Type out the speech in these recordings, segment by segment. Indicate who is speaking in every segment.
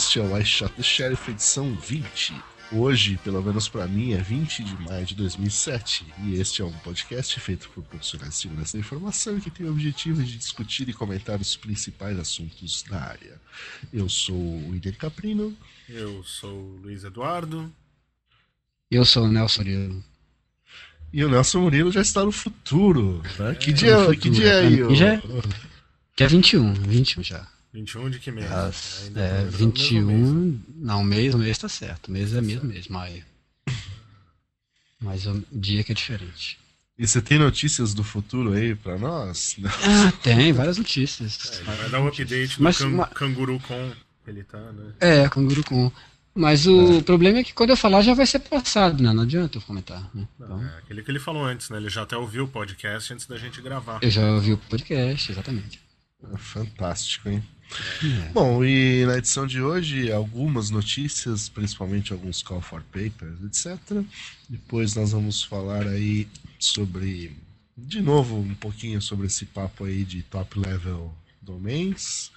Speaker 1: Este é o I Shot the Sheriff edição 20. Hoje, pelo menos para mim, é 20 de maio de 2007 e este é um podcast feito por profissionais de segurança da informação que tem o objetivo de discutir e comentar os principais assuntos da área. Eu sou o Iden Caprino.
Speaker 2: Eu sou o Luiz Eduardo.
Speaker 3: Eu sou o Nelson Murilo.
Speaker 1: E o Nelson Murilo já está no futuro. Né? É, que, dia, futuro. que dia é aí?
Speaker 3: Já, é, que é 21, 21 já.
Speaker 2: 21 de que mês?
Speaker 3: As, é, 21. Mês. Não, mês, o mês tá certo. O mês é mesmo mês, maio. Mas o dia que é diferente.
Speaker 1: E você tem notícias do futuro aí pra nós?
Speaker 3: Ah, tem, várias notícias.
Speaker 2: É, vai dar um update do Mas, can, uma... Canguru Com. Ele tá, né?
Speaker 3: É, Canguru Com. Mas o é. problema é que quando eu falar já vai ser passado, né? Não adianta eu comentar. Né?
Speaker 2: Então... É aquele que ele falou antes, né? Ele já até ouviu o podcast antes da gente gravar.
Speaker 3: Eu já ouvi o podcast, exatamente.
Speaker 1: É fantástico, hein? É. Bom, e na edição de hoje, algumas notícias, principalmente alguns call for papers, etc. Depois nós vamos falar aí sobre, de novo, um pouquinho sobre esse papo aí de top level domains,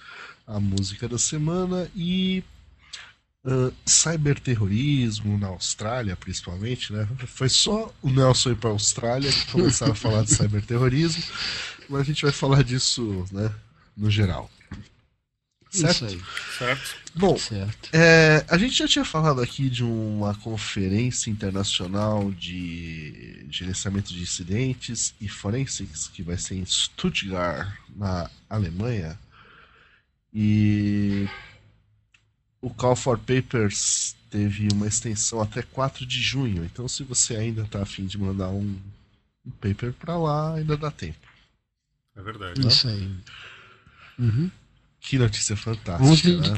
Speaker 1: a música da semana e uh, cyberterrorismo na Austrália, principalmente, né? Foi só o Nelson ir para a Austrália que começaram a falar de cyberterrorismo, mas a gente vai falar disso, né, no geral. Certo? Isso aí.
Speaker 2: Certo.
Speaker 1: Bom,
Speaker 3: certo.
Speaker 1: É, a gente já tinha falado aqui de uma conferência internacional de gerenciamento de incidentes e forensics que vai ser em Stuttgart, na Alemanha. E o Call for Papers teve uma extensão até 4 de junho. Então, se você ainda está afim de mandar um, um paper para lá, ainda dá tempo.
Speaker 2: É verdade.
Speaker 3: Né? Isso aí. Uhum.
Speaker 1: Que notícia fantástica.
Speaker 3: 11, né?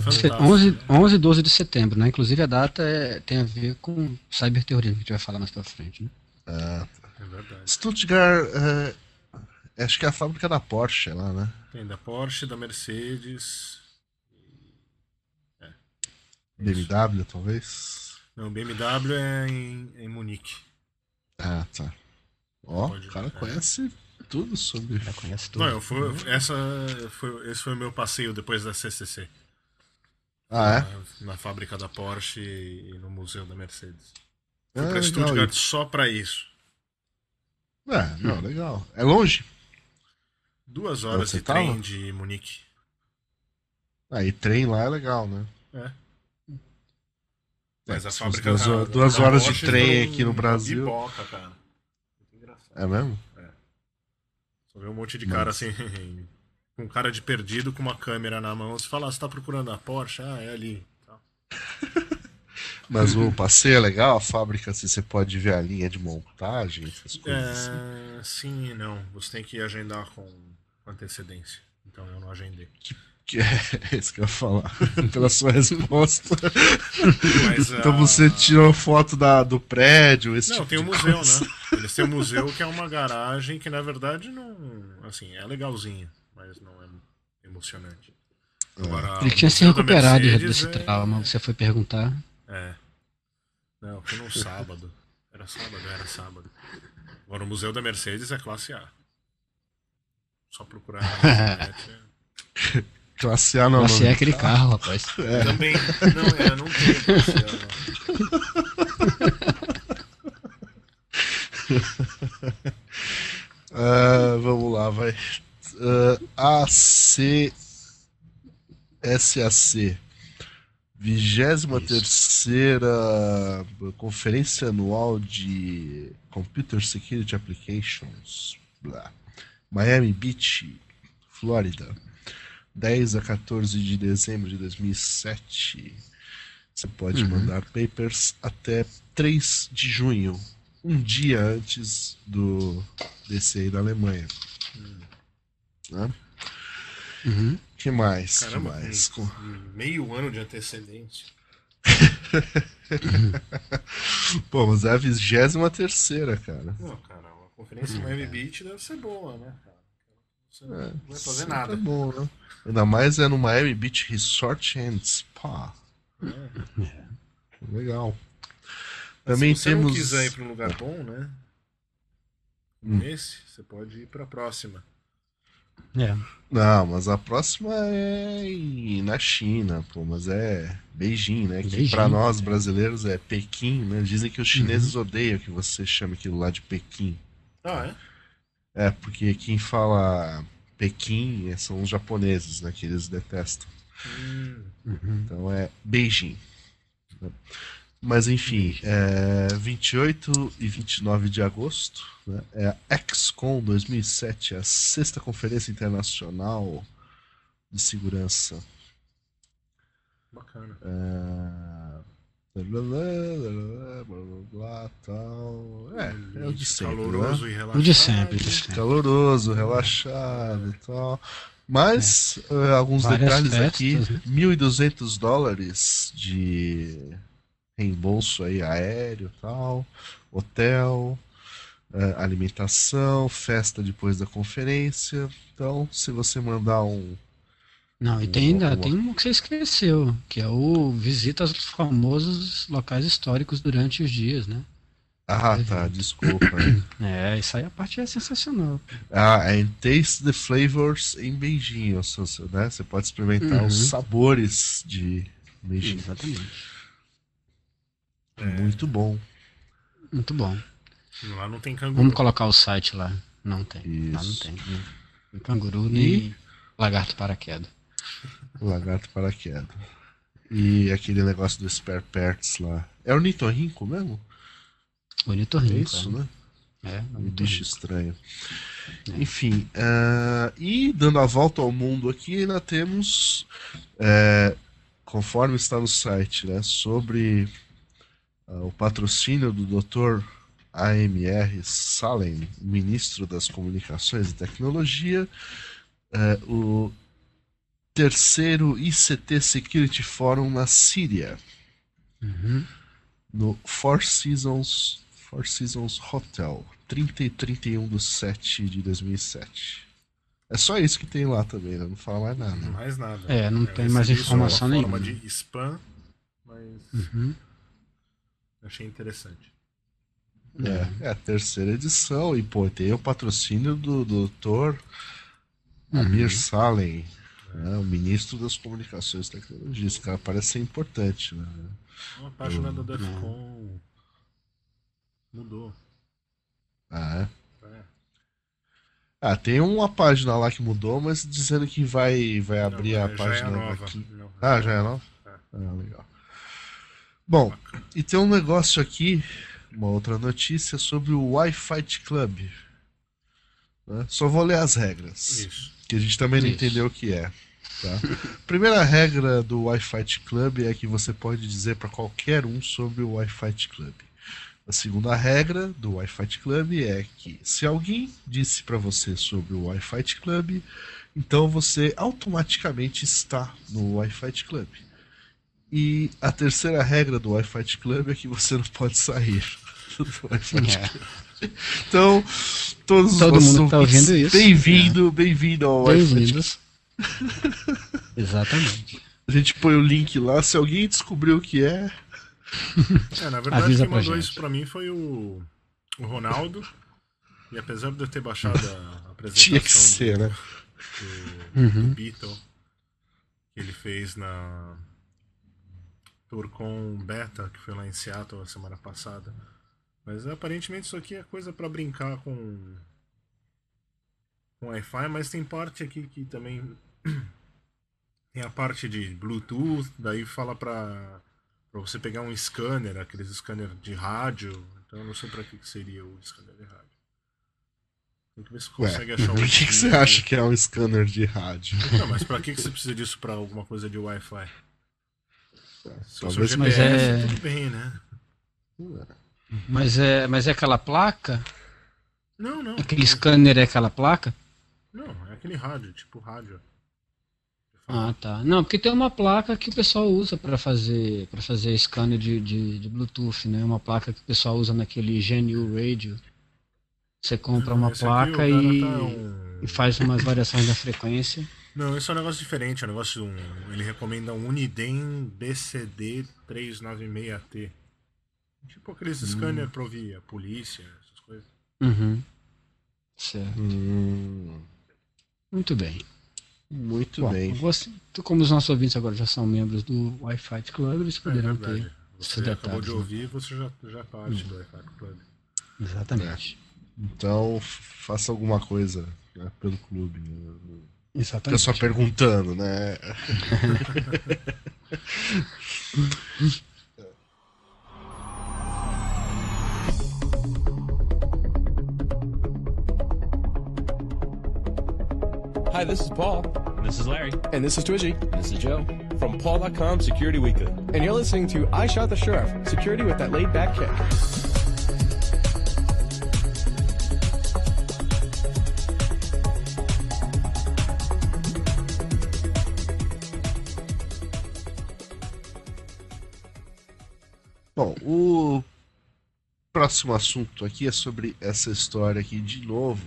Speaker 3: 11, 11 12 de setembro, né? Inclusive a data é, tem a ver com cyberterrorismo, que a gente vai falar mais pra frente. Né?
Speaker 1: Ah, é verdade. Stuttgart, é, acho que é a fábrica da Porsche lá, né?
Speaker 2: Tem da Porsche, da Mercedes.
Speaker 1: É. BMW, talvez?
Speaker 2: Não, BMW é em, em Munique.
Speaker 1: Ah, tá. Ó, o cara conhece tudo sobre.
Speaker 3: Já conhece tudo.
Speaker 2: Não, eu fui, essa foi, esse foi o meu passeio depois da CCC.
Speaker 1: Ah, é?
Speaker 2: Na, na fábrica da Porsche e no museu da Mercedes. Fui é, pra Stuttgart só pra isso.
Speaker 1: É, não, legal. É longe?
Speaker 2: Duas horas de tava? trem de Munique.
Speaker 1: Aí, ah, trem lá é legal, né?
Speaker 2: É.
Speaker 1: Mas é, a fábrica duas, duas horas de trem aqui no Brasil.
Speaker 2: Biboca, cara.
Speaker 1: É mesmo?
Speaker 2: Só vê um monte de cara assim, com cara de perdido, com uma câmera na mão. Você fala, ah, você tá procurando a Porsche? Ah, é ali.
Speaker 1: Mas o passeio é legal, a fábrica, assim, você pode ver a linha de montagem, essas coisas
Speaker 2: é,
Speaker 1: assim.
Speaker 2: Sim e não. Você tem que agendar com antecedência. Então eu não agendei.
Speaker 1: Que, que é isso que eu ia falar, pela sua resposta. Mas, então uh... você tirou foto da, do prédio, esse
Speaker 2: Não,
Speaker 1: tipo
Speaker 2: tem o um museu, coisa. né? Eles têm um museu que é uma garagem que na verdade não. Assim, é legalzinho, mas não é emocionante.
Speaker 3: Agora, Ele tinha se recuperado desse é... trauma, você foi perguntar.
Speaker 2: É. Não, foi num sábado. Era sábado, era sábado. Agora o Museu da Mercedes é classe A. Só procurar na internet.
Speaker 1: É... Classe A não.
Speaker 3: Classe A é aquele carro, rapaz.
Speaker 2: É. Também. Não, é, não tem classe
Speaker 1: A. uh, vamos lá, vai. Uh, AC SAC. 23 Conferência Anual de Computer Security Applications. Blá. Miami Beach, Flórida. 10 a 14 de dezembro de 2007. Você pode uhum. mandar papers até 3 de junho, um dia antes do desse aí da Alemanha. Uhum. Né?
Speaker 3: Uhum.
Speaker 1: que mais?
Speaker 2: Caramba,
Speaker 1: que mais?
Speaker 2: Com... Meio ano de antecedência.
Speaker 1: Pô, mas é a 23 terceira, cara.
Speaker 2: Não, cara, uma conferência Miami é. Beach deve ser boa, né, cara? Você
Speaker 1: é,
Speaker 2: não vai fazer nada. É
Speaker 1: bom, né? Ainda mais é no Miami Beach Resort and Spa.
Speaker 3: É.
Speaker 1: Legal.
Speaker 2: Mas Também se você temos. Se quiser ir para um lugar bom, né? Hum. Esse, você pode ir para a próxima.
Speaker 3: É.
Speaker 1: Não, mas a próxima é na China, pô, mas é Beijing, né? Que
Speaker 3: Beijing,
Speaker 1: pra nós brasileiros é Pequim, né? Dizem que os chineses odeiam que você chame aquilo lá de Pequim.
Speaker 2: Ah, é?
Speaker 1: É, porque quem fala Pequim é- são os japoneses, né? Que eles detestam.
Speaker 2: Hum,
Speaker 3: Uhum.
Speaker 1: Então é Beijing. Né? Mas enfim, é 28 e 29 de agosto né, é a XCOM 2007, a sexta conferência internacional de segurança.
Speaker 2: bacana.
Speaker 1: É... Blá, blá, blá, blá, blá, blá, tal. É, é o de sempre. Né?
Speaker 2: Caloroso e relaxado.
Speaker 3: O de sempre, o de sempre.
Speaker 1: caloroso, relaxado e tal. Mas eh, alguns
Speaker 3: Várias
Speaker 1: detalhes
Speaker 3: festas,
Speaker 1: aqui:
Speaker 3: né?
Speaker 1: 1.200 dólares de reembolso aí aéreo tal, hotel, eh, alimentação, festa depois da conferência. Então, se você mandar um.
Speaker 3: Não, e tem ainda
Speaker 1: Uma-
Speaker 3: tem um que você esqueceu, que é o visita aos famosos locais históricos durante os dias, né?
Speaker 1: Ah, tá, desculpa.
Speaker 3: É, isso aí a parte é sensacional.
Speaker 1: Ah, and taste the flavors em Beijing, né? Você pode experimentar
Speaker 3: Uhum.
Speaker 1: os sabores de Beijing.
Speaker 3: Exatamente.
Speaker 1: Muito bom.
Speaker 3: Muito bom.
Speaker 2: Lá não tem canguru.
Speaker 3: Vamos colocar o site lá. Não tem. Lá não
Speaker 1: Isso.
Speaker 3: tem. Nem canguru, nem lagarto paraquedas.
Speaker 1: Lagarto paraquedas. E aquele negócio do spare parts lá. É o Nitorrinco mesmo?
Speaker 3: Bonito
Speaker 1: É
Speaker 3: rinco.
Speaker 1: isso, né?
Speaker 3: É,
Speaker 1: Um
Speaker 3: bonito
Speaker 1: bicho estranho. Enfim, ah, e dando a volta ao mundo aqui, ainda temos, é, conforme está no site, né, sobre o patrocínio do Dr. AMR Salem, ministro das Comunicações e Tecnologia, é, o terceiro ICT Security Forum na Síria
Speaker 3: Uhum.
Speaker 1: no Four Seasons, Four Seasons Hotel, 30 e 31 de 7 de 2007. É só isso que tem lá também, né? Não fala mais nada.
Speaker 2: Mais nada.
Speaker 3: É, não
Speaker 2: Eu
Speaker 3: tem mais
Speaker 2: uma
Speaker 3: informação
Speaker 2: forma
Speaker 3: nenhuma.
Speaker 2: de spam, mas
Speaker 3: Uhum.
Speaker 2: Achei interessante.
Speaker 1: É, é a terceira edição e, pô, tem o patrocínio do Dr.
Speaker 3: Uhum.
Speaker 1: Amir Salem, né, o ministro das Comunicações e Tecnologias. Esse cara parece ser importante, né?
Speaker 2: Uma página da
Speaker 3: Uhum.
Speaker 2: Defcon mudou.
Speaker 1: Ah, é?
Speaker 2: É.
Speaker 1: Ah, tem uma página lá que mudou, mas dizendo que vai, vai abrir
Speaker 2: Não,
Speaker 1: a
Speaker 2: é
Speaker 1: página
Speaker 2: nova.
Speaker 1: aqui.
Speaker 2: Não,
Speaker 1: Ah, já é nova?
Speaker 2: É.
Speaker 1: Ah, legal. Bom, e tem um negócio aqui, uma outra notícia sobre o Wi-Fi Club. né? Só vou ler as regras,
Speaker 2: Isso.
Speaker 1: que a gente também não
Speaker 3: Isso.
Speaker 1: entendeu o que é. Tá? Primeira regra do Wi-Fi Club é que você pode dizer para qualquer um sobre o Wi-Fi Club. A segunda regra do Wi-Fi Club é que se alguém disse para você sobre o Wi-Fi Club, então você automaticamente está no Wi-Fi Club. E a terceira regra do Wi-Fi Club é que você não pode sair do Wi-Fi
Speaker 3: É.
Speaker 1: Club. Então, todos os
Speaker 3: Todo mundo tá
Speaker 1: ouvintes,
Speaker 3: ouvindo isso. É.
Speaker 1: Bem-vindo, bem-vindo ao Wi-Fi Club.
Speaker 3: Exatamente.
Speaker 1: A gente põe o link lá. Se alguém descobriu o que é,
Speaker 2: É, na verdade,
Speaker 3: Avisa
Speaker 2: quem mandou
Speaker 3: gente.
Speaker 2: isso pra mim foi o, o Ronaldo. E apesar de eu ter baixado a apresentação
Speaker 1: tinha que ser,
Speaker 2: do,
Speaker 1: né?
Speaker 2: do,
Speaker 3: Uhum.
Speaker 2: do Beatle que ele fez na Tourcon Beta, que foi lá em Seattle a semana passada. Mas aparentemente isso aqui é coisa pra brincar com com Wi-Fi, mas tem parte aqui que também tem a parte de Bluetooth, daí fala pra, pra você pegar um scanner, aqueles scanner de rádio. Então eu não sei pra que, que seria o scanner de rádio. Tem que ver se
Speaker 1: Ué,
Speaker 2: consegue achar
Speaker 1: por
Speaker 2: um
Speaker 1: que, que você acha que é um scanner de rádio?
Speaker 2: Não, mas pra que, que você precisa disso pra alguma coisa de Wi-Fi? O
Speaker 1: Talvez
Speaker 2: GPS,
Speaker 3: Mas é-
Speaker 2: tudo bem, né?
Speaker 3: Mas é, mas é aquela placa?
Speaker 2: Não, não.
Speaker 3: Aquele scanner é aquela placa?
Speaker 2: Não, é aquele rádio, tipo rádio.
Speaker 3: Ah, tá. Não, porque tem uma placa que o pessoal usa para fazer para fazer scanner de, de, de Bluetooth, né? Uma placa que o pessoal usa naquele GNU Radio. Você compra uma placa e,
Speaker 2: tá um-
Speaker 3: e faz umas variações da frequência.
Speaker 2: Não, esse é um negócio diferente, é um negócio de um. Ele recomenda um Uniden BCD 396T. Tipo aqueles
Speaker 1: Hum.
Speaker 2: scanner pra ouvir a polícia, essas coisas.
Speaker 3: Uhum. Certo.
Speaker 1: Hum,
Speaker 3: Muito bem.
Speaker 1: Muito Bom, bem.
Speaker 3: Você, como os nossos ouvintes agora já são membros do Wi-Fi Club, eles poderão é ter.
Speaker 2: Você acabou detalhes, de né? ouvir, né? você já, já parte hum. do Wi-Fi Club.
Speaker 3: Exatamente.
Speaker 1: É. Então, faça alguma coisa né, pelo clube. Né?
Speaker 3: Exatamente.
Speaker 1: Fica só perguntando, né?
Speaker 4: Hi, this is Paul.
Speaker 5: This is Larry.
Speaker 6: And this is Twitchy.
Speaker 5: This is Joe.
Speaker 6: From Paul.com Security Weekly. And you're listening to I Shot the Sheriff Security with that laid back kick.
Speaker 1: Bom, o próximo assunto aqui é sobre essa história aqui de novo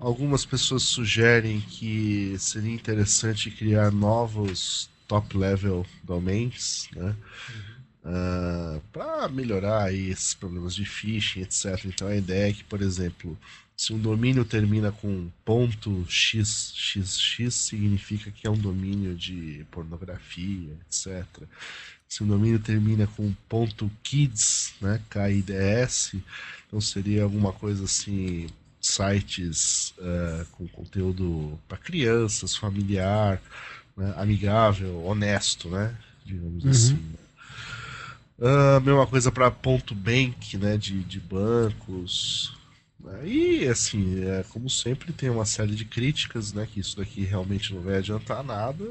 Speaker 1: Algumas pessoas sugerem que seria interessante criar novos top level domains, né? Uhum. Uh, ah, para melhorar aí esses problemas de phishing, etc. Então a ideia é que, por exemplo, se um domínio termina com ponto .xxx significa que é um domínio de pornografia, etc. Se um domínio termina com ponto .kids, né, KIDS, então seria alguma coisa assim sites uh, com conteúdo para crianças, familiar, né, amigável, honesto, né? Digamos uhum. assim. Uh, mesma coisa para ponto bank, né? De, de bancos. E assim, é, como sempre, tem uma série de críticas, né? Que isso daqui realmente não vai adiantar nada.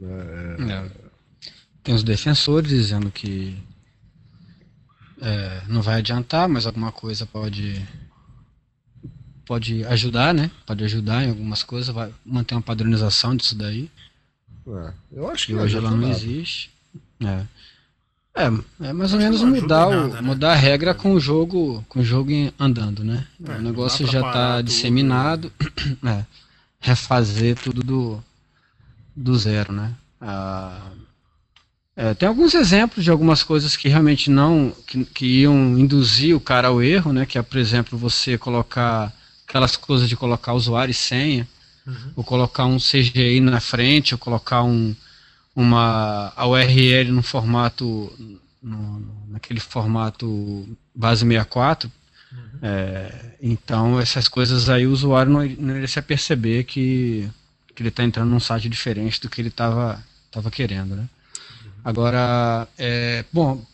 Speaker 3: É... Tem os defensores dizendo que é, não vai adiantar, mas alguma coisa pode pode ajudar, né? Pode ajudar em algumas coisas, vai manter uma padronização disso daí.
Speaker 1: É, eu acho que
Speaker 3: hoje ela não existe. É. É, é mais ou menos mudar, o, nada, né? mudar a regra com o jogo, com o jogo andando, né? É, o negócio já está disseminado, é, refazer tudo do, do zero, né? Ah, é, tem alguns exemplos de algumas coisas que realmente não que, que iam induzir o cara ao erro, né? Que é, por exemplo, você colocar aquelas coisas de colocar usuário e senha, uhum. ou colocar um CGI na frente, ou colocar um, uma a URL no formato no, naquele formato base 64. Uhum. É, então essas coisas aí o usuário não, não iria se perceber que, que ele está entrando num site diferente do que ele estava tava querendo, né? Agora, é, bom,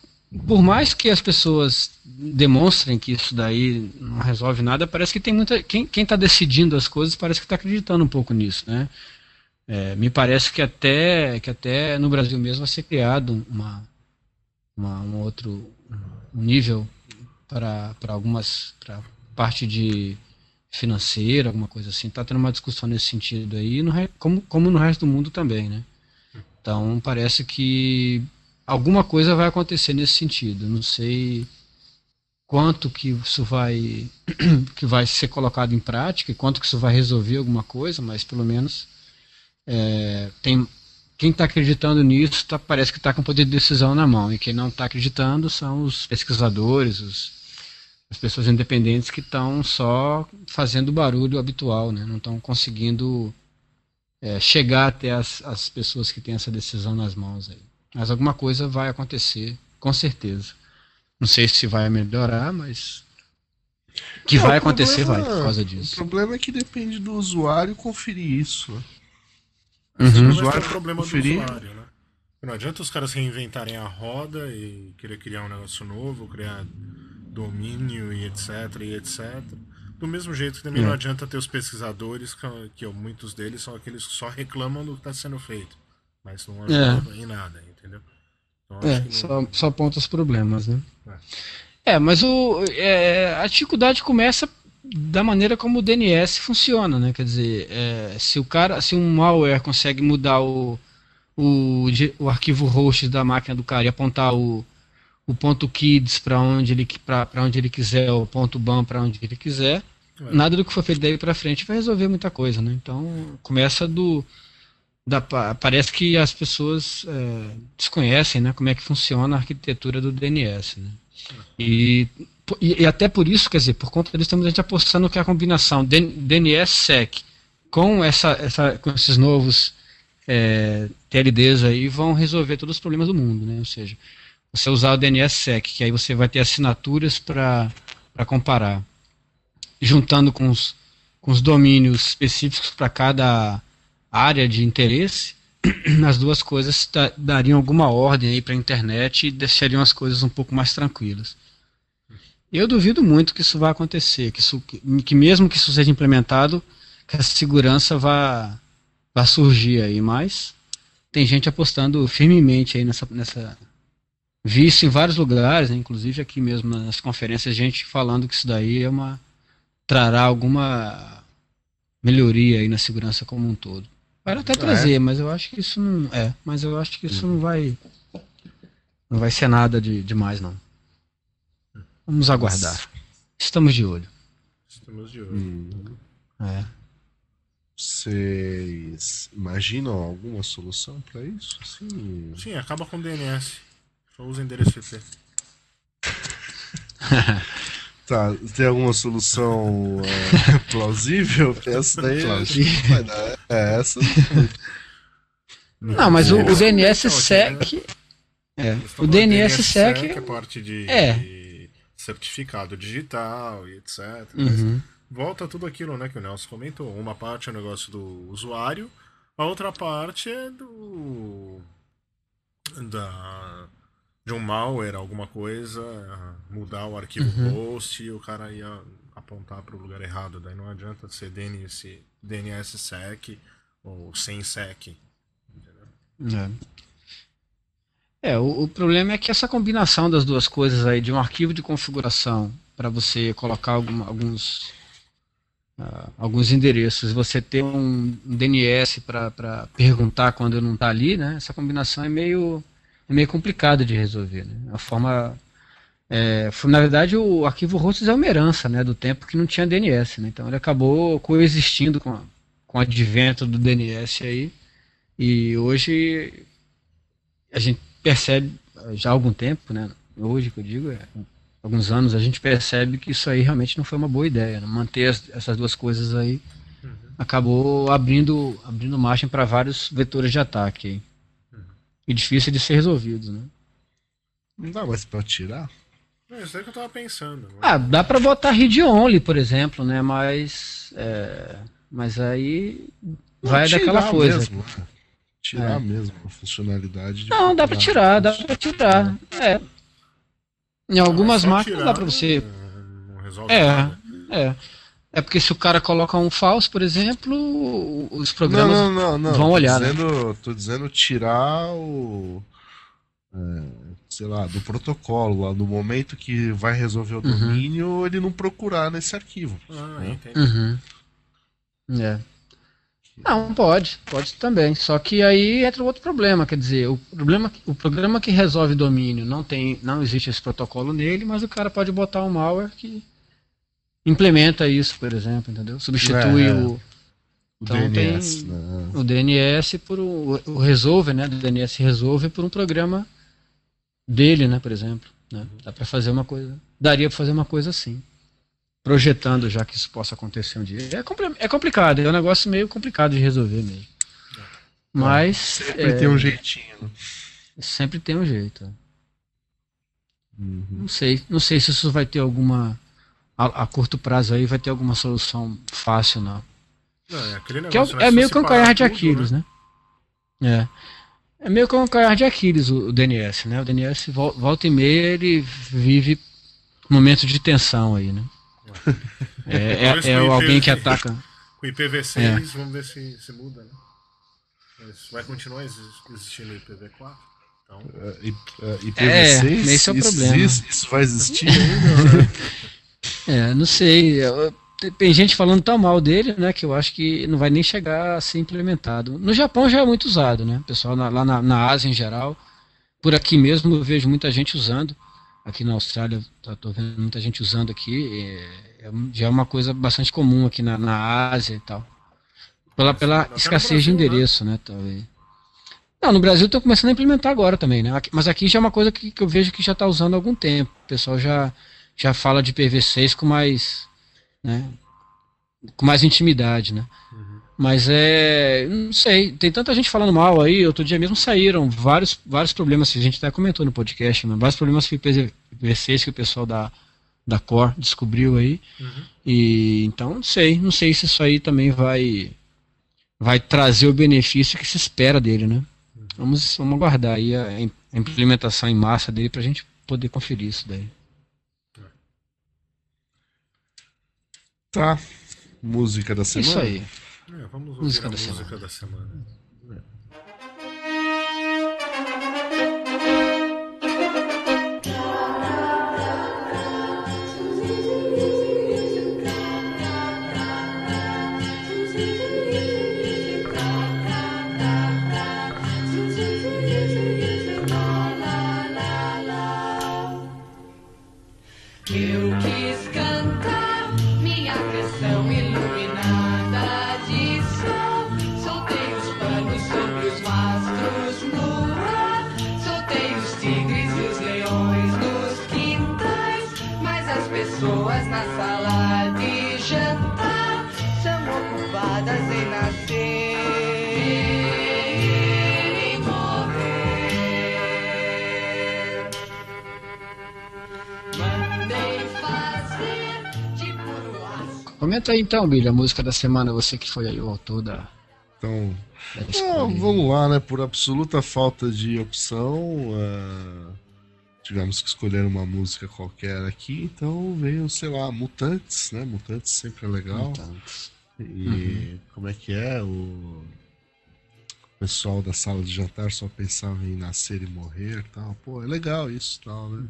Speaker 3: por mais que as pessoas demonstrem que isso daí não resolve nada, parece que tem muita. Quem está decidindo as coisas parece que está acreditando um pouco nisso, né? É, me parece que até, que até no Brasil mesmo vai ser criado uma, uma um outro um nível para algumas. para parte de financeira, alguma coisa assim. Está tendo uma discussão nesse sentido aí, no, como, como no resto do mundo também, né? Então parece que alguma coisa vai acontecer nesse sentido. Não sei quanto que isso vai que vai ser colocado em prática, quanto que isso vai resolver alguma coisa, mas pelo menos é, tem quem está acreditando nisso tá, parece que está com poder de decisão na mão e quem não está acreditando são os pesquisadores, os, as pessoas independentes que estão só fazendo o barulho habitual, né? não estão conseguindo é, chegar até as, as pessoas que têm essa decisão nas mãos aí. Mas alguma coisa vai acontecer, com certeza. Não sei se vai melhorar, mas. Que não, vai acontecer, problema, vai, por causa disso.
Speaker 1: O problema é que depende do usuário conferir isso.
Speaker 2: Uhum. O usuário é o problema conferir... do usuário, né? Não adianta os caras reinventarem a roda e querer criar um negócio novo, criar domínio e etc, e etc. Do mesmo jeito que também é. não adianta ter os pesquisadores, que muitos deles são aqueles que só reclamam do que está sendo feito. Mas não ajuda é. em nada, entendeu?
Speaker 3: Então, é, só, só aponta os problemas, né? É, é mas o, é, a dificuldade começa da maneira como o DNS funciona, né? Quer dizer, é, se o cara, se um malware consegue mudar o, o, o arquivo host da máquina do cara e apontar o, o ponto kids para onde ele para onde ele quiser, o ponto ban para onde ele quiser, é. nada do que for feito daí para frente vai resolver muita coisa, né? Então começa do da, parece que as pessoas é, desconhecem né, como é que funciona a arquitetura do DNS. Né? E, e, e, até por isso, quer dizer, por conta disso, estamos a gente apostando que a combinação DNS-SEC com, essa, essa, com esses novos é, TLDs aí vão resolver todos os problemas do mundo, né? Ou seja, você usar o DNSSEC, que aí você vai ter assinaturas para comparar, juntando com os, com os domínios específicos para cada área de interesse, as duas coisas dariam alguma ordem aí para a internet e deixariam as coisas um pouco mais tranquilas. Eu duvido muito que isso vá acontecer, que, isso, que mesmo que isso seja implementado, que a segurança vá, vá surgir aí, mas tem gente apostando firmemente aí nessa, nessa vi isso em vários lugares, né, inclusive aqui mesmo nas conferências, gente falando que isso daí é uma trará alguma melhoria aí na segurança como um todo. Vai até trazer, é. mas eu acho que isso não é, mas eu acho que isso não vai não vai ser nada de demais não. Vamos aguardar. Estamos de olho.
Speaker 2: Estamos de olho. Hum.
Speaker 3: É.
Speaker 1: Vocês imaginam alguma solução para isso?
Speaker 2: Sim. Sim, acaba com o DNS. Só usa endereço IP.
Speaker 1: tá, tem alguma solução é, plausível? Essa daí vai dar. É, essa
Speaker 3: não. Não, mas o, o DNS SEC. É, o DNS SEC.
Speaker 2: É parte de. É certificado digital e etc. Uhum. volta tudo aquilo né, que o Nelson comentou. Uma parte é o negócio do usuário, a outra parte é do. Da, de um malware, alguma coisa, mudar o arquivo uhum. host e o cara ia apontar para o lugar errado. Daí não adianta ser DNS, DNSSEC ou sem SEC. Entendeu?
Speaker 3: É. É, o, o, problema é que essa combinação das duas coisas aí, de um arquivo de configuração para você colocar algum, alguns, uh, alguns endereços, você ter um, um DNS para perguntar quando não está ali, né? Essa combinação é meio, é meio complicada de resolver. Né? A forma, é, foi, na verdade, o arquivo hosts é uma herança, né, do tempo que não tinha DNS, né? Então ele acabou coexistindo com, a, com o advento do DNS aí. E hoje a gente percebe já há algum tempo, né? Hoje que eu digo, é, alguns anos, a gente percebe que isso aí realmente não foi uma boa ideia. Né? Manter as, essas duas coisas aí uhum. acabou abrindo, abrindo margem para vários vetores de ataque. E difícil de ser resolvidos, né?
Speaker 1: Não dá mais para tirar?
Speaker 2: É isso aí que eu tava pensando.
Speaker 3: Ah, dá para botar read only, por exemplo, né? Mas, é, mas aí não vai daquela coisa. Mesmo.
Speaker 1: Tirar é. mesmo a funcionalidade.
Speaker 3: não, dá pra tirar, dá pra tirar. É. Em algumas máquinas dá pra você.
Speaker 2: Não resolve
Speaker 3: é, nada. é. É porque se o cara coloca um falso, por exemplo, os programas não, não, não, vão olhar.
Speaker 1: Tô
Speaker 3: né?
Speaker 1: dizendo, né? tô dizendo tirar o. É, sei lá, do protocolo, lá no momento que vai resolver o uhum. domínio, ele não procurar nesse arquivo.
Speaker 2: Ah, né? entendi.
Speaker 3: Uhum. É. Não, pode, pode também. Só que aí entra outro problema, quer dizer, o problema, o programa que resolve domínio não tem, não existe esse protocolo nele, mas o cara pode botar um malware que implementa isso, por exemplo, entendeu? Substitui é, o, então o DNS, tem né? o DNS por o, o resolver, né? Do DNS resolver por um programa dele, né? Por exemplo, né? Dá para fazer uma coisa, daria para fazer uma coisa assim projetando já que isso possa acontecer um dia. É, é complicado, é um negócio meio complicado de resolver mesmo. Mas.
Speaker 1: Sempre é, tem um jeitinho. Né?
Speaker 3: Sempre tem um jeito. Uhum. Não sei, não sei se isso vai ter alguma. A, a, curto prazo aí vai ter alguma solução fácil, não.
Speaker 2: não é, aquele
Speaker 3: que é, né, é meio que um calhar de Aquiles, né? né? É. É meio que um calhar de Aquiles o, o DNS, né? O DNS volta e meia ele vive momentos de tensão aí, né? É, é, é alguém que ataca.
Speaker 2: Com IPv6, é. vamos ver se, se muda, né? Mas vai continuar existindo IPv4? Então...
Speaker 1: IPv6? É,
Speaker 3: esse é o problema.
Speaker 1: Isso, isso vai existir ainda?
Speaker 3: É, não sei. Tem gente falando tão mal dele, né, que eu acho que não vai nem chegar a ser implementado. No Japão já é muito usado, né? Pessoal lá na, na Ásia em geral. Por aqui mesmo eu vejo muita gente usando aqui na Austrália, estou tá, vendo muita gente usando aqui, é, é, já é uma coisa bastante comum aqui na, na Ásia e tal. Pela, pela escassez de né? endereço, né? talvez. Não, no Brasil estou começando a implementar agora também, né? Mas aqui já é uma coisa que, que eu vejo que já está usando há algum tempo. O pessoal já, já fala de PV6 com mais, né? Com mais intimidade, né? Uhum. Mas é. Não sei, tem tanta gente falando mal aí. Outro dia mesmo saíram vários, vários problemas, a gente até comentou no podcast, né? vários problemas IPv6 que o pessoal da, da Core descobriu aí. Uhum. E então não sei, não sei se isso aí também vai vai trazer o benefício que se espera dele, né? Uhum. Vamos, vamos aguardar aí a, a implementação em massa dele para a gente poder conferir isso daí.
Speaker 1: Tá. Música da semana.
Speaker 3: Isso aí.
Speaker 2: É, vamos ouvir música a da música semana. da semana.
Speaker 3: Comenta aí então, Billy, a música da semana, você que foi aí o autor da.
Speaker 1: Então. Da vamos lá, né? Por absoluta falta de opção, uh, tivemos que escolher uma música qualquer aqui, então veio, sei lá, Mutantes, né? Mutantes sempre é legal. Mutantes. E uhum. como é que é? O pessoal da sala de jantar só pensava em nascer e morrer tal. Pô, é legal isso tal, né?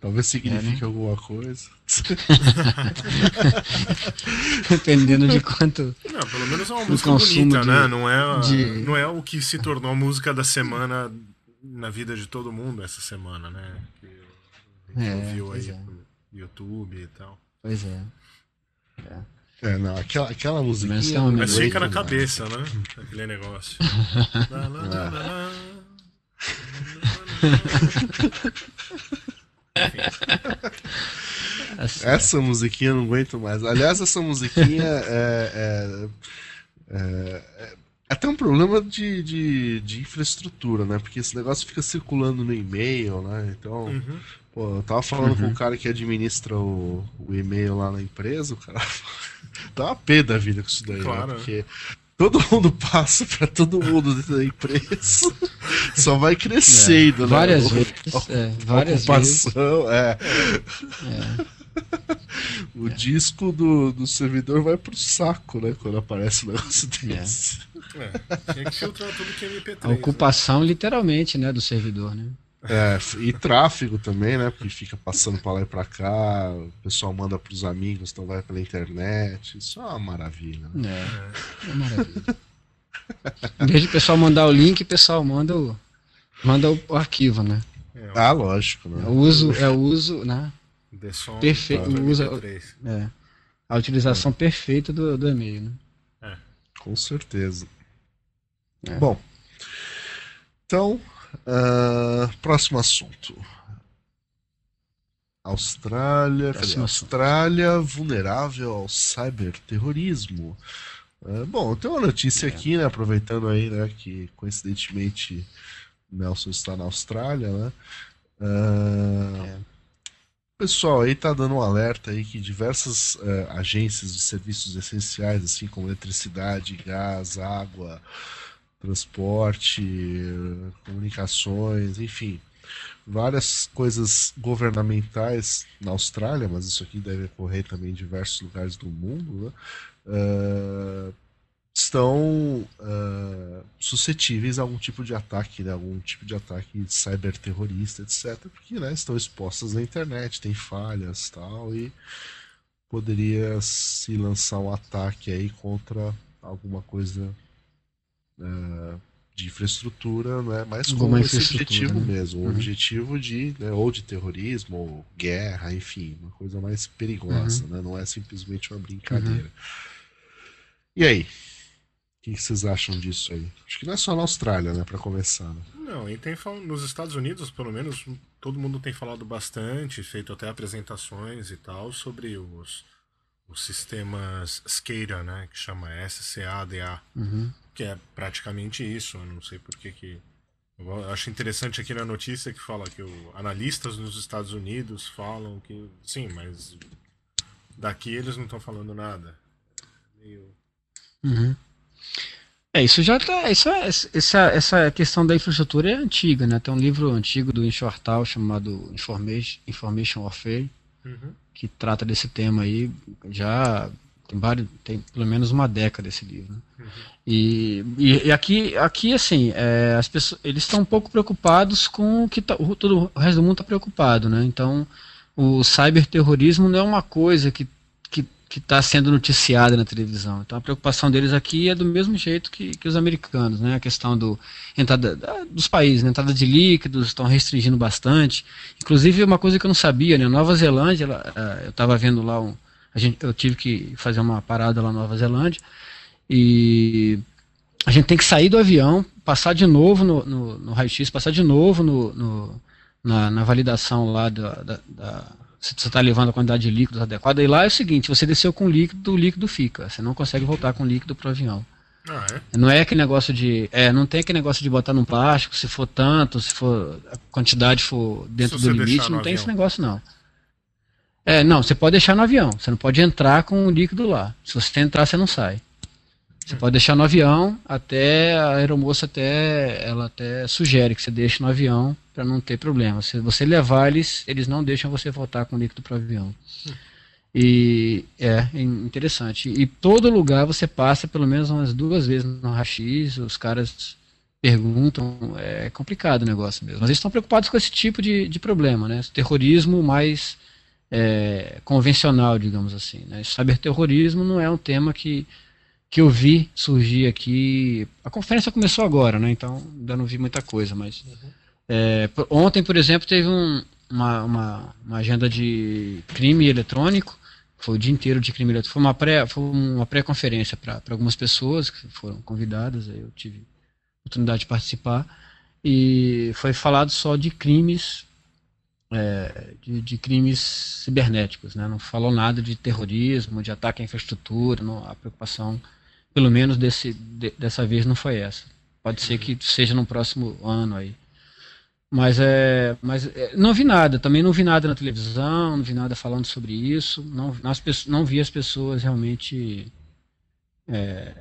Speaker 1: Talvez signifique é, né? alguma coisa.
Speaker 3: Dependendo de quanto.
Speaker 2: Não, pelo menos é uma música bonita, de, né? Não é, de... não é o que se tornou a música da semana na vida de todo mundo essa semana, né? Que a gente é, viu aí é. no YouTube e tal.
Speaker 3: Pois é.
Speaker 1: É. É, não, aquela, aquela musiquinha.
Speaker 2: Mas, é mas fica na cabeça, né? Aquele negócio. lá, lá, lá, lá,
Speaker 1: essa musiquinha eu não aguento mais. Aliás, essa musiquinha é, é, é, é até um problema de, de, de, infraestrutura, né? Porque esse negócio fica circulando no e-mail, né? Então, uhum. pô, eu tava falando uhum. com o cara que administra o, o e-mail lá na empresa, o cara dá uma pé da vida com isso daí, né? claro. né? Porque todo mundo passa para todo mundo dentro da empresa. Só vai crescendo, é,
Speaker 3: né? Várias vezes. É, várias
Speaker 1: ocupação, vezes. É. é. o disco do, do servidor vai pro saco, né? Quando aparece um negócio
Speaker 2: é. desse. É. Tem que filtrar tudo que é MP3.
Speaker 3: A ocupação, né? literalmente, né? Do servidor, né?
Speaker 1: É, e tráfego também, né? Porque fica passando pra lá e pra cá, o pessoal manda pros amigos, então vai pela internet. Isso é uma maravilha,
Speaker 3: né? É, é maravilha. em vez de o pessoal mandar o link, o pessoal manda o, manda o arquivo, né?
Speaker 1: É, ah, lógico, né?
Speaker 3: É o uso, é o uso, né?
Speaker 2: Perfeito.
Speaker 3: É, a utilização perfeita do, do e-mail, né?
Speaker 1: É. Com certeza. É. Bom, então Uh, próximo assunto. Austrália, cadê? Austrália vulnerável ao cyberterrorismo. Uh, bom, tem uma notícia é. aqui, né, aproveitando aí, né, que coincidentemente Nelson está na Austrália, né? Uh, é. Pessoal, aí tá dando um alerta aí que diversas uh, agências de serviços essenciais, assim como eletricidade, gás, água, transporte, comunicações, enfim, várias coisas governamentais na Austrália, mas isso aqui deve ocorrer também em diversos lugares do mundo, né? uh, estão uh, suscetíveis a algum tipo de ataque, né? algum tipo de ataque cyberterrorista, etc., porque né, estão expostas na internet, tem falhas tal, e poderia se lançar um ataque aí contra alguma coisa uh, de infraestrutura, não é mais como esse objetivo né? mesmo, um uhum. objetivo de né, ou de terrorismo ou guerra, enfim, uma coisa mais perigosa, uhum. né? não é simplesmente uma brincadeira. Uhum. E aí? Que vocês acham disso aí? Acho que não é só na Austrália, né, para começar. Né?
Speaker 2: Não, e tem nos Estados Unidos, pelo menos, todo mundo tem falado bastante, feito até apresentações e tal sobre os os sistemas SCADA, né? Que chama SCADA.
Speaker 3: Uhum.
Speaker 2: Que é praticamente isso. Eu não sei por que que... Eu acho interessante aqui na notícia que fala que o, analistas nos Estados Unidos falam que... Sim, mas daqui eles não estão falando nada. Meio...
Speaker 3: Uhum. É, isso já tá. Isso é, essa, essa questão da infraestrutura é antiga, né? Tem um livro antigo do Inshortal chamado Information, Information Warfare,
Speaker 2: Uhum.
Speaker 3: que trata desse tema aí. Já tem vários, tem pelo menos uma década esse livro. né?
Speaker 2: Uhum.
Speaker 3: E, e, e aqui, aqui assim, é, as pessoas, eles estão um pouco preocupados com o que tá, o, todo o resto do mundo está preocupado, né? Então, o cyberterrorismo não é uma coisa que que está sendo noticiada na televisão. Então a preocupação deles aqui é do mesmo jeito que, que os americanos, né? A questão do entrada da, dos países, né? entrada de líquidos, estão restringindo bastante. Inclusive uma coisa que eu não sabia, né? Nova Zelândia, ela, eh, eu estava vendo lá um, a gente, eu tive que fazer uma parada lá na Nova Zelândia e a gente tem que sair do avião, passar de novo no, no, no raio-x, passar de novo no, no na, na, validação lá da, da, da se você está levando a quantidade de líquidos adequada. E lá é o seguinte: você desceu com líquido, o líquido fica. Você não consegue voltar com líquido para o avião.
Speaker 2: Ah, é?
Speaker 3: Não é aquele negócio de. É, não tem aquele negócio de botar num plástico, se for tanto, se for a quantidade for dentro do limite, não tem
Speaker 2: avião.
Speaker 3: esse negócio não. É, não, você pode deixar no avião. Você não pode entrar com o líquido lá. Se você entrar, você não sai. Você pode deixar no avião até a aeromoça até ela até sugere que você deixe no avião para não ter problema. Se você levar eles, eles não deixam você voltar com líquido para o avião. E é interessante. E todo lugar você passa pelo menos umas duas vezes no rachis, os caras perguntam, é complicado o negócio mesmo. Mas eles estão preocupados com esse tipo de, de problema, né? Terrorismo mais é, convencional, digamos assim. Né? Cyberterrorismo não é um tema que que eu vi surgir aqui. A conferência começou agora, né? Então ainda não vi muita coisa, mas é, ontem, por exemplo, teve um- uma, uma, uma agenda de crime eletrônico. Foi o dia inteiro de crime eletrônico. Foi uma pré, foi uma pré-conferência para algumas pessoas que foram convidadas. Aí eu tive oportunidade de participar e foi falado só de crimes é, de, de crimes cibernéticos, né? Não falou nada de terrorismo, de ataque à infraestrutura, não, a preocupação, pelo menos desse, de- dessa vez, não foi essa. Pode ser que seja no próximo ano aí. Mas é, mas é, não vi nada, também não vi nada na televisão, não vi nada falando sobre isso, não, as pessoas, não vi as pessoas realmente é,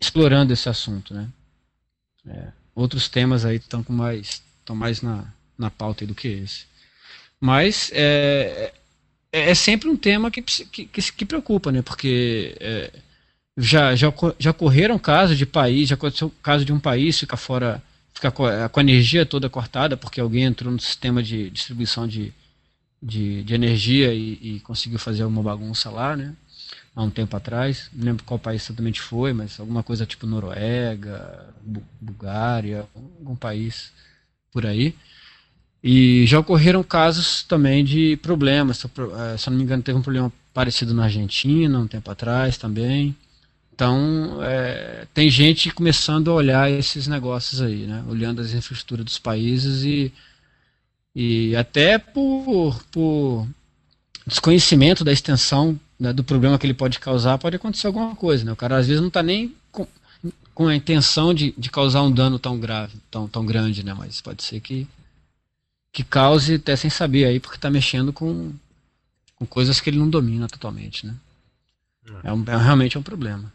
Speaker 3: explorando esse assunto, né? É, outros temas aí estão com mais, estão mais na, na pauta do que esse. Mas é, é, é sempre um tema que, que, que, preocupa, né? Porque é, já, já, já ocorreram casos de país, já aconteceu caso de um país ficar fora, com a, com a energia toda cortada porque alguém entrou no sistema de distribuição de, de, de energia e, e conseguiu fazer alguma bagunça lá, né? Há um tempo atrás, não lembro qual país exatamente foi, mas alguma coisa tipo Noruega, Bu- Bulgária, algum país por aí. E já ocorreram casos também de problemas. Eh, se eu não me engano, teve um problema parecido na Argentina, um tempo atrás também. Então, eh, tem gente começando a olhar esses negócios aí, né? Olhando as infraestruturas dos países e, e até por, por desconhecimento da extensão né, do problema que ele pode causar, pode acontecer alguma coisa, né? O cara às vezes não está nem com, com a intenção de, de causar um dano tão grave, tão, tão grande, né? Mas pode ser que que cause até sem saber aí, porque está mexendo com, com coisas que ele não domina totalmente, né? É, um, é realmente é um problema.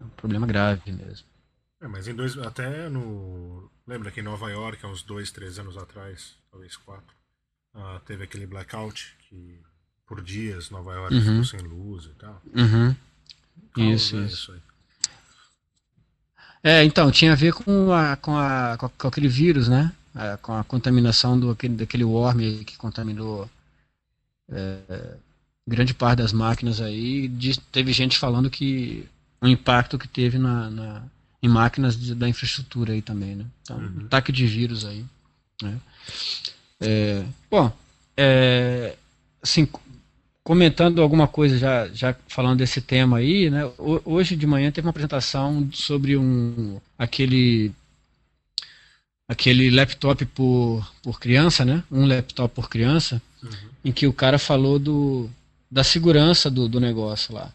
Speaker 3: É um problema grave mesmo.
Speaker 2: É, mas em dois, até no. Lembra que em Nova York, há uns dois, três anos atrás, talvez quatro, ah, teve aquele blackout que por dias Nova York
Speaker 3: Uhum.
Speaker 2: ficou sem luz e tal.
Speaker 3: Uhum.
Speaker 2: Caos,
Speaker 3: Isso,
Speaker 2: né,
Speaker 3: isso.
Speaker 2: aí.
Speaker 3: É, então, tinha a ver com, a, com, a, com, aquele vírus, né? É, com a contaminação do, aquele, daquele worm que contaminou é, grande parte das máquinas aí. Diz- teve gente falando que o impacto que teve na, na- em máquinas de- da infraestrutura aí também, né? Então,
Speaker 2: Uhum.
Speaker 3: ataque de vírus aí. Né? É, bom, é, assim, comentando alguma coisa já, já falando desse tema aí, né? ho- Hoje de manhã teve uma apresentação sobre um aquele aquele laptop por, por criança, né? Um laptop por criança,
Speaker 2: Uhum.
Speaker 3: em que o cara falou do, da segurança do, do negócio lá.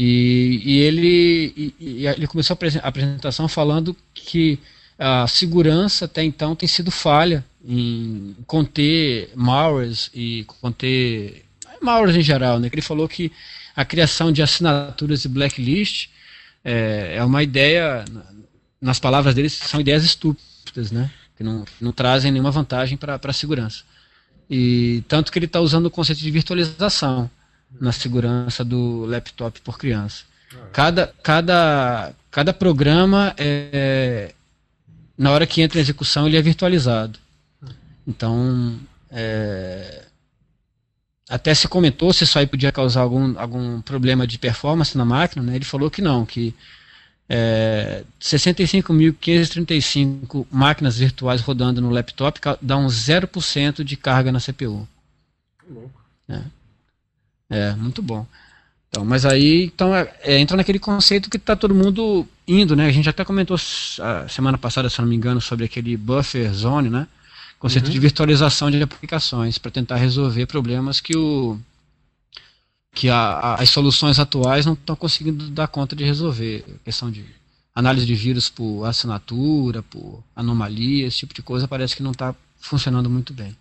Speaker 3: E, e ele, e, e ele começou a apresentação falando que a segurança até então tem sido falha em conter malwares e conter malwares em geral. Né? Ele falou que a criação de assinaturas e blacklist é, é uma ideia, nas palavras dele, são ideias estúpidas, né? que não, não trazem nenhuma vantagem para a segurança. E tanto que ele está usando o conceito de virtualização na segurança do laptop por criança. Cada, cada, cada programa é, na hora que entra em execução ele é virtualizado. Então é, até se comentou se isso aí podia causar algum, algum problema de performance na máquina, né? Ele falou que não, que é, 65.535 máquinas virtuais rodando no laptop dá um 0% de carga na CPU. É. é, muito bom. Então, mas aí então, é, é, entra naquele conceito que está todo mundo indo, né? A gente até comentou a semana passada, se não me engano, sobre aquele buffer zone, né? Conceito uhum. de virtualização de aplicações para tentar resolver problemas que o que a, a, as soluções atuais não estão conseguindo dar conta de resolver. A questão de análise de vírus por assinatura, por anomalia, esse tipo de coisa parece que não está funcionando muito bem.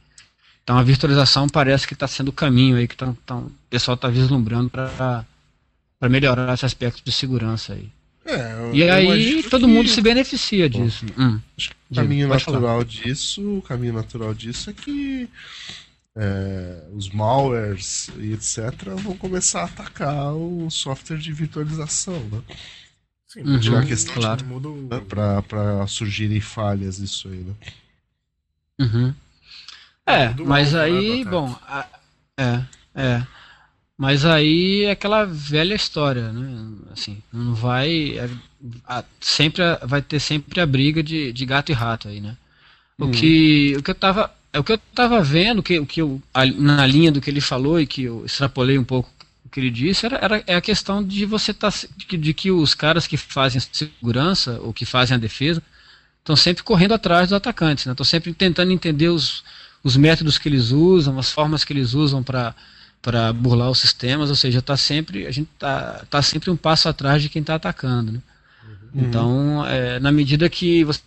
Speaker 3: Então a virtualização parece que está sendo o caminho aí que tá, tá, o pessoal está vislumbrando para melhorar esse aspecto de segurança aí. É, e aí todo que... mundo se beneficia disso. Hum,
Speaker 1: o caminho natural falar. disso, o caminho natural disso é que é, os malwares e etc vão começar a atacar o software de virtualização, né? Sim, uhum, a questão claro. né, para surgirem falhas isso aí, né?
Speaker 3: Uhum. É, mas aí, bom, a, é, é. Mas aí é aquela velha história, né? Assim, não vai. É, a, sempre vai ter sempre a briga de, de gato e rato aí, né? O, hum. que, o que eu tava. É o que eu tava vendo, que, o que eu, a, na linha do que ele falou e que eu extrapolei um pouco o que ele disse, era, era é a questão de você. Tá, de, de que os caras que fazem segurança ou que fazem a defesa estão sempre correndo atrás dos atacantes, né? Estão sempre tentando entender os os métodos que eles usam, as formas que eles usam para para burlar os sistemas, ou seja, tá sempre a gente tá, tá sempre um passo atrás de quem está atacando, né? Uhum. Então, é, na medida que você,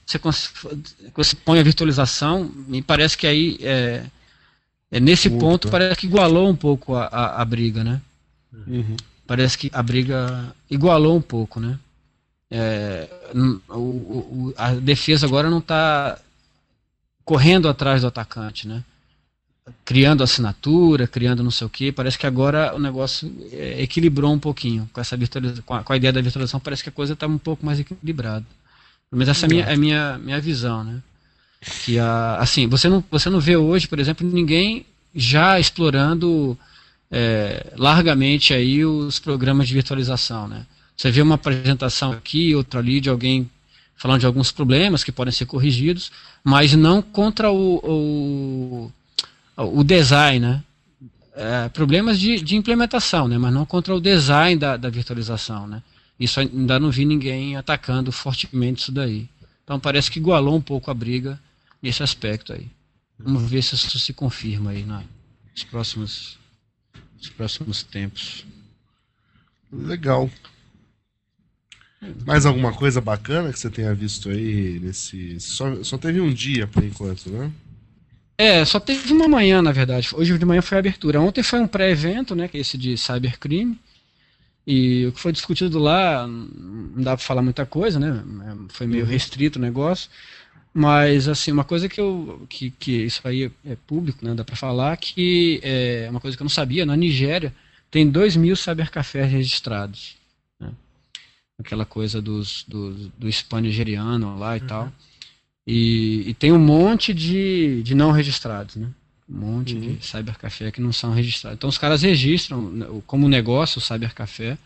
Speaker 3: você põe a virtualização, me parece que aí é, é nesse ponto parece que igualou um pouco a, a, a briga, né? Uhum. Parece que a briga igualou um pouco, né? É, o, o, a defesa agora não está correndo atrás do atacante, né? Criando assinatura, criando não sei o que. Parece que agora o negócio é, equilibrou um pouquinho com essa virtualização, com a, com a ideia da virtualização. Parece que a coisa está um pouco mais equilibrada. Mas essa é a minha, é minha, minha visão, né? Que a, assim, você não, você não vê hoje, por exemplo, ninguém já explorando é, largamente aí os programas de virtualização, né? Você vê uma apresentação aqui, outra ali de alguém falando de alguns problemas que podem ser corrigidos, mas não contra o, o, o design, né? É, problemas de, de implementação, né? mas não contra o design da, da virtualização. Né? Isso ainda não vi ninguém atacando fortemente isso daí. Então parece que igualou um pouco a briga nesse aspecto aí. Vamos ver se isso se confirma aí né? nos próximos, nos próximos tempos.
Speaker 1: Legal. Mais alguma coisa bacana que você tenha visto aí nesse. Só, só teve um dia por enquanto, né?
Speaker 3: É, só teve uma manhã, na verdade. Hoje de manhã foi a abertura. Ontem foi um pré-evento, né? Que é esse de cybercrime. E o que foi discutido lá, não dá pra falar muita coisa, né? Foi meio uhum. restrito o negócio. Mas, assim, uma coisa que eu. que, que isso aí é público, né? Dá pra falar, que é uma coisa que eu não sabia, na Nigéria tem 2 mil cybercafés registrados aquela coisa dos, do, do spam nigeriano lá e uhum. tal. E, e, tem um monte de, de não registrados, né? Um monte uhum. de cybercafé que não são registrados. Então os caras registram né, como negócio o cybercafé.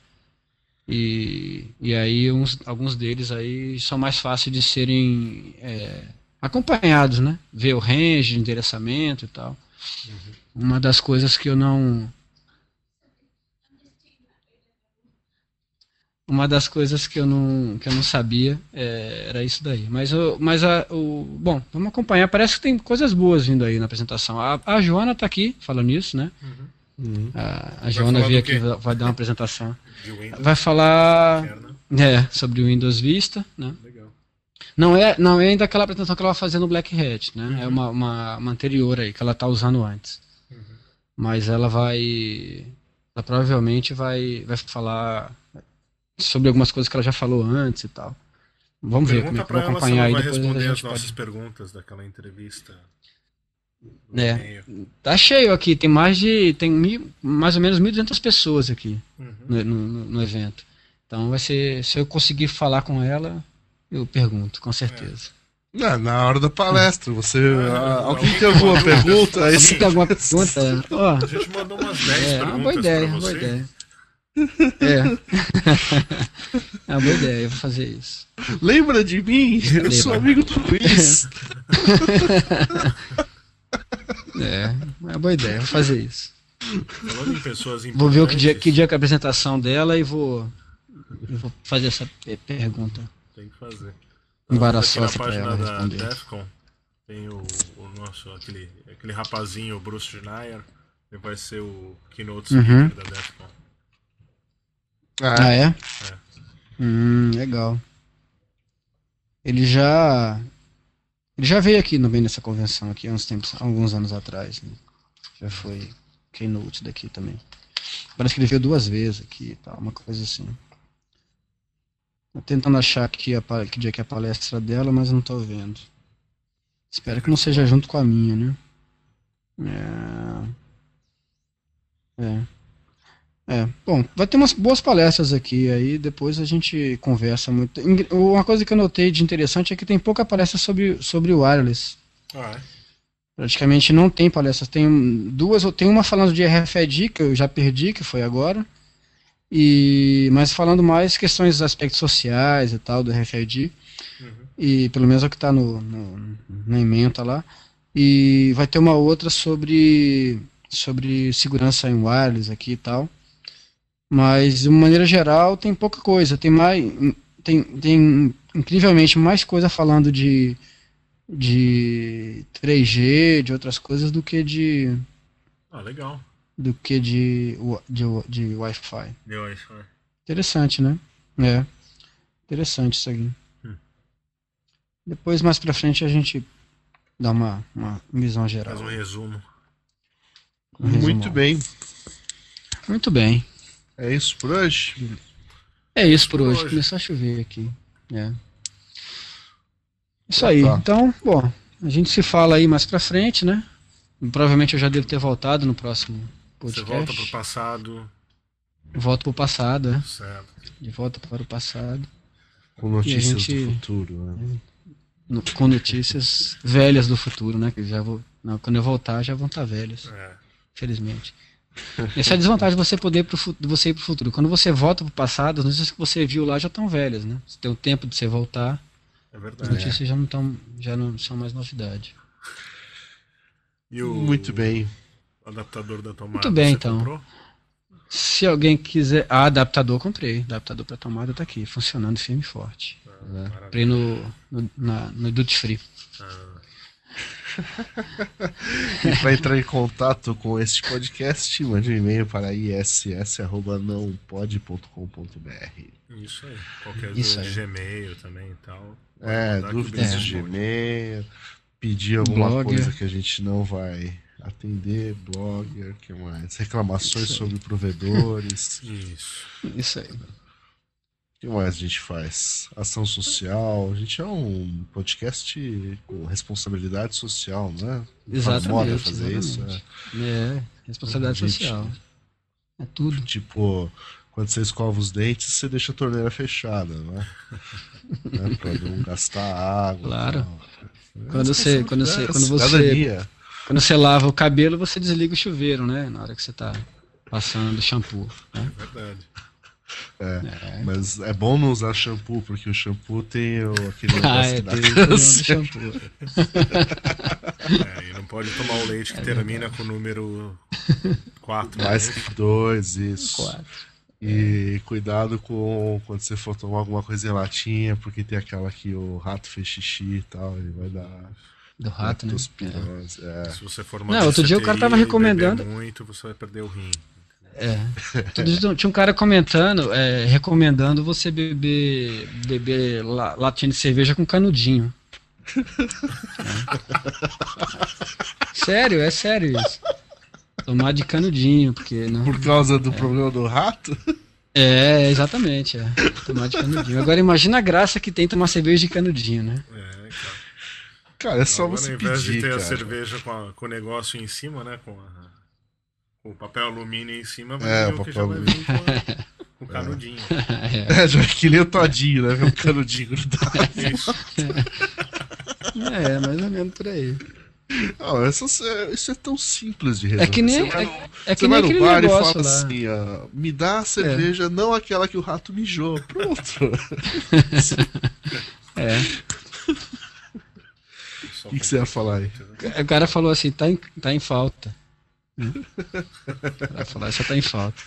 Speaker 3: E, e aí uns, alguns deles aí são mais fáceis de serem é, acompanhados, né? Ver o range, endereçamento e tal. Uhum. Uma das coisas que eu não uma das coisas que eu não, que eu não sabia é, era isso daí. Mas, o, mas a, o, bom, vamos acompanhar. Parece que tem coisas boas vindo aí na apresentação. A, a Joana está aqui falando isso, né? Uhum. A, a Joana veio aqui, vai, vai dar uma apresentação.
Speaker 2: Windows,
Speaker 3: vai falar
Speaker 2: né?
Speaker 3: é, sobre o Windows Vista, né? Legal. Não é, não é ainda aquela apresentação que ela vai fazer no Black Hat, né? Uhum. É uma, uma, uma, anterior aí, que ela está usando antes. Uhum. Mas ela vai. Ela provavelmente vai, vai falar sobre algumas coisas que ela já falou antes e tal. Vamos ver como é que vou acompanhar aí depois.
Speaker 2: responder as nossas pode... perguntas daquela entrevista.
Speaker 3: É, tá cheio aqui, tem mais de tem mil, mais ou menos 1.200 pessoas aqui uhum. no, no, no, evento. Então vai ser, se eu conseguir falar com ela, eu pergunto, com certeza.
Speaker 1: É. na hora da palestra, você. Ah, alguém tem alguma pergunta?
Speaker 3: Alguém tem alguma pergunta?
Speaker 2: A gente mandou umas 10 é, perguntas.
Speaker 3: Boa ideia, boa ideia. É. é uma boa ideia, eu vou fazer isso.
Speaker 1: Lembra de mim? Eu Lembra. sou amigo do Luiz.
Speaker 3: é, é uma boa ideia, vou fazer isso.
Speaker 2: Falando em pessoas
Speaker 3: Vou ver o que dia, que dia que é a apresentação dela e vou, vou fazer essa pergunta.
Speaker 2: Tem que fazer.
Speaker 3: Embaraçosa
Speaker 2: pra ela responder. Da Defcon, tem o, o, nosso, aquele, aquele rapazinho, o Bruce Schneier, que vai ser o keynote
Speaker 3: uhum.
Speaker 2: da Defcon.
Speaker 3: Ah, ah é? é? Hum, legal. Ele já. Ele já veio aqui no bem nessa convenção aqui uns tempos, alguns anos atrás. Né? Já foi keynote daqui também. Parece que ele veio duas vezes aqui e tal, uma coisa assim. Tô tentando achar aqui a, que dia que é a palestra dela, mas não tô vendo. Espero que não seja junto com a minha, né? É. É. É, bom, vai ter umas boas palestras aqui, aí depois a gente conversa muito. Uma coisa que eu notei de interessante é que tem pouca palestra sobre, sobre o wireless.
Speaker 2: Ah, é?
Speaker 3: Praticamente não tem palestras. Tem duas, tem uma falando de RFID, que eu já perdi, que foi agora. E, mas falando mais questões dos aspectos sociais e tal do RFID. Uhum. E pelo menos é o que está no, no, na emenda lá. E vai ter uma outra sobre, sobre segurança em wireless aqui e tal. Mas, de uma maneira geral, tem pouca coisa. Tem mais. Tem, tem incrivelmente mais coisa falando de, de 3G, de outras coisas, do que de.
Speaker 2: Ah, legal.
Speaker 3: Do que de, de, de Wi-Fi.
Speaker 2: De Wi-Fi.
Speaker 3: Interessante, né? É. Interessante isso aqui. Hum. Depois, mais pra frente, a gente dá uma, uma visão geral.
Speaker 2: Faz um resumo.
Speaker 1: Um Muito bem.
Speaker 3: Muito bem.
Speaker 1: É isso por hoje?
Speaker 3: É isso por, por hoje. hoje. Começou a chover aqui. É. Isso aí. Tá. Então, bom, a gente se fala aí mais pra frente, né? Provavelmente eu já devo ter voltado no próximo podcast.
Speaker 2: Você volta pro passado.
Speaker 3: Volto pro passado, é.
Speaker 2: Certo.
Speaker 3: De volta para o passado.
Speaker 1: Com notícias gente, do futuro, né?
Speaker 3: No, com notícias velhas do futuro, né? Que já vou, não, quando eu voltar já vão estar tá velhas. É. Felizmente. Essa é a desvantagem de você poder pro, de você ir para o futuro. Quando você volta para o passado, as notícias que você viu lá já estão velhas, né? Você tem o tempo de você voltar.
Speaker 2: É verdade.
Speaker 3: As notícias já não tão, já não são mais novidade.
Speaker 2: O,
Speaker 1: Muito bem.
Speaker 2: O adaptador da tomada.
Speaker 3: Muito bem, então. Comprou? Se alguém quiser. Ah, adaptador comprei. Adaptador para tomada está aqui, funcionando firme e forte. Ah, comprei no, no, na, no Duty Free. Ah
Speaker 1: e para entrar em contato com este podcast, mande um e-mail para iss.nãopode.com.br.
Speaker 2: Isso aí. Qualquer Isso aí. Gmail também e tal.
Speaker 1: É, dúvidas de Gmail, pedir alguma Blogger. coisa que a gente não vai atender, blogger, que mais? Reclamações sobre provedores.
Speaker 2: Isso.
Speaker 3: Isso aí
Speaker 1: que mais a gente faz? Ação social. A gente é um podcast com responsabilidade social, né?
Speaker 3: Exatamente. Moda
Speaker 1: fazer
Speaker 3: exatamente. isso. É, é responsabilidade gente, social. É tudo.
Speaker 1: Tipo, quando você escova os dentes, você deixa a torneira fechada, né? né? Pra não gastar água.
Speaker 3: Claro. Quando você, quando você, quando você, quando você lava o cabelo, você desliga o chuveiro, né? Na hora que você tá passando shampoo. Né?
Speaker 2: É verdade.
Speaker 1: É, é, Mas é bom não usar shampoo, porque o shampoo tem o, aquele
Speaker 3: ah, é,
Speaker 1: negócio
Speaker 3: é, shampoo.
Speaker 2: é, e não pode tomar o leite que é termina com o número 4.
Speaker 1: Mais né? que 2, isso. 4. E cuidado com quando você for tomar alguma coisa em latinha, porque tem aquela que o rato fez xixi e tal, ele vai dar
Speaker 3: Do rato, né?
Speaker 1: Leptospirose, é.
Speaker 2: Se você for
Speaker 3: Não, outro dia o cara tava recomendando-
Speaker 2: muito, você vai perder o rim.
Speaker 3: É. Tinha um cara comentando, é, recomendando você beber, beber la- latinha de cerveja com canudinho. É. Sério, é sério isso. Tomar de canudinho, porque não.
Speaker 1: Por causa do problema do rato?
Speaker 3: É, exatamente, é. Tomar de canudinho. Agora imagina a graça que tem tomar cerveja de canudinho, né?
Speaker 2: É, cara.
Speaker 1: Cara, é só
Speaker 2: Agora,
Speaker 1: você
Speaker 2: ao invés
Speaker 1: pedir,
Speaker 2: de ter
Speaker 1: cara.
Speaker 2: a cerveja com, a- com o negócio em cima, né? Com, a- o papel alumínio em cima, vai
Speaker 1: É,
Speaker 2: vir
Speaker 1: o
Speaker 2: o que já
Speaker 1: papel
Speaker 2: vai vir com, o canudinho.
Speaker 3: É,
Speaker 1: É, já é que nem o todinho, né? Um canudinho grudado.
Speaker 2: Isso.
Speaker 3: é, mais ou menos por aí.
Speaker 1: Não, essas- é- isso é tão simples de resolver.
Speaker 3: É que nem,
Speaker 1: Você vai
Speaker 3: é,
Speaker 1: no-
Speaker 3: é nem
Speaker 1: vai no
Speaker 3: aquele
Speaker 1: bar e
Speaker 3: negócio
Speaker 1: fala
Speaker 3: lá. É.
Speaker 1: assim, ó, me dá a cerveja, não aquela que o rato mijou. Pronto.
Speaker 3: É.
Speaker 1: O que, que você ia falar aí?
Speaker 3: O cara falou assim, tá em, tá em falta. Cara falou, só tá em falta.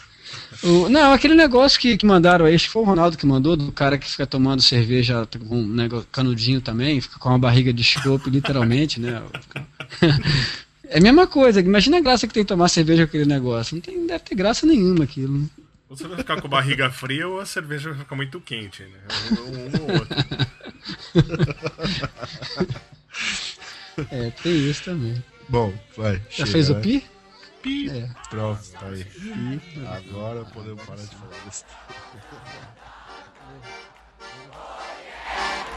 Speaker 3: O- não, aquele negócio que, que mandaram aí, acho que foi o Ronaldo que mandou, do cara que fica tomando cerveja com um negócio, canudinho também, fica com uma barriga de chope, literalmente, né? É a mesma coisa, imagina a graça que tem tomar cerveja com aquele negócio. Não, tem, deve ter graça nenhuma aquilo. né?
Speaker 2: Ou Você vai ficar com a barriga fria ou a cerveja vai ficar muito quente, né? Um, um ou outro.
Speaker 3: É, tem isso também.
Speaker 1: Bom, vai.
Speaker 3: Já
Speaker 1: chega,
Speaker 3: fez o
Speaker 1: né?
Speaker 3: Pi. É.
Speaker 1: Pronto, tá aí. Pi. Agora podemos parar de falar besteira.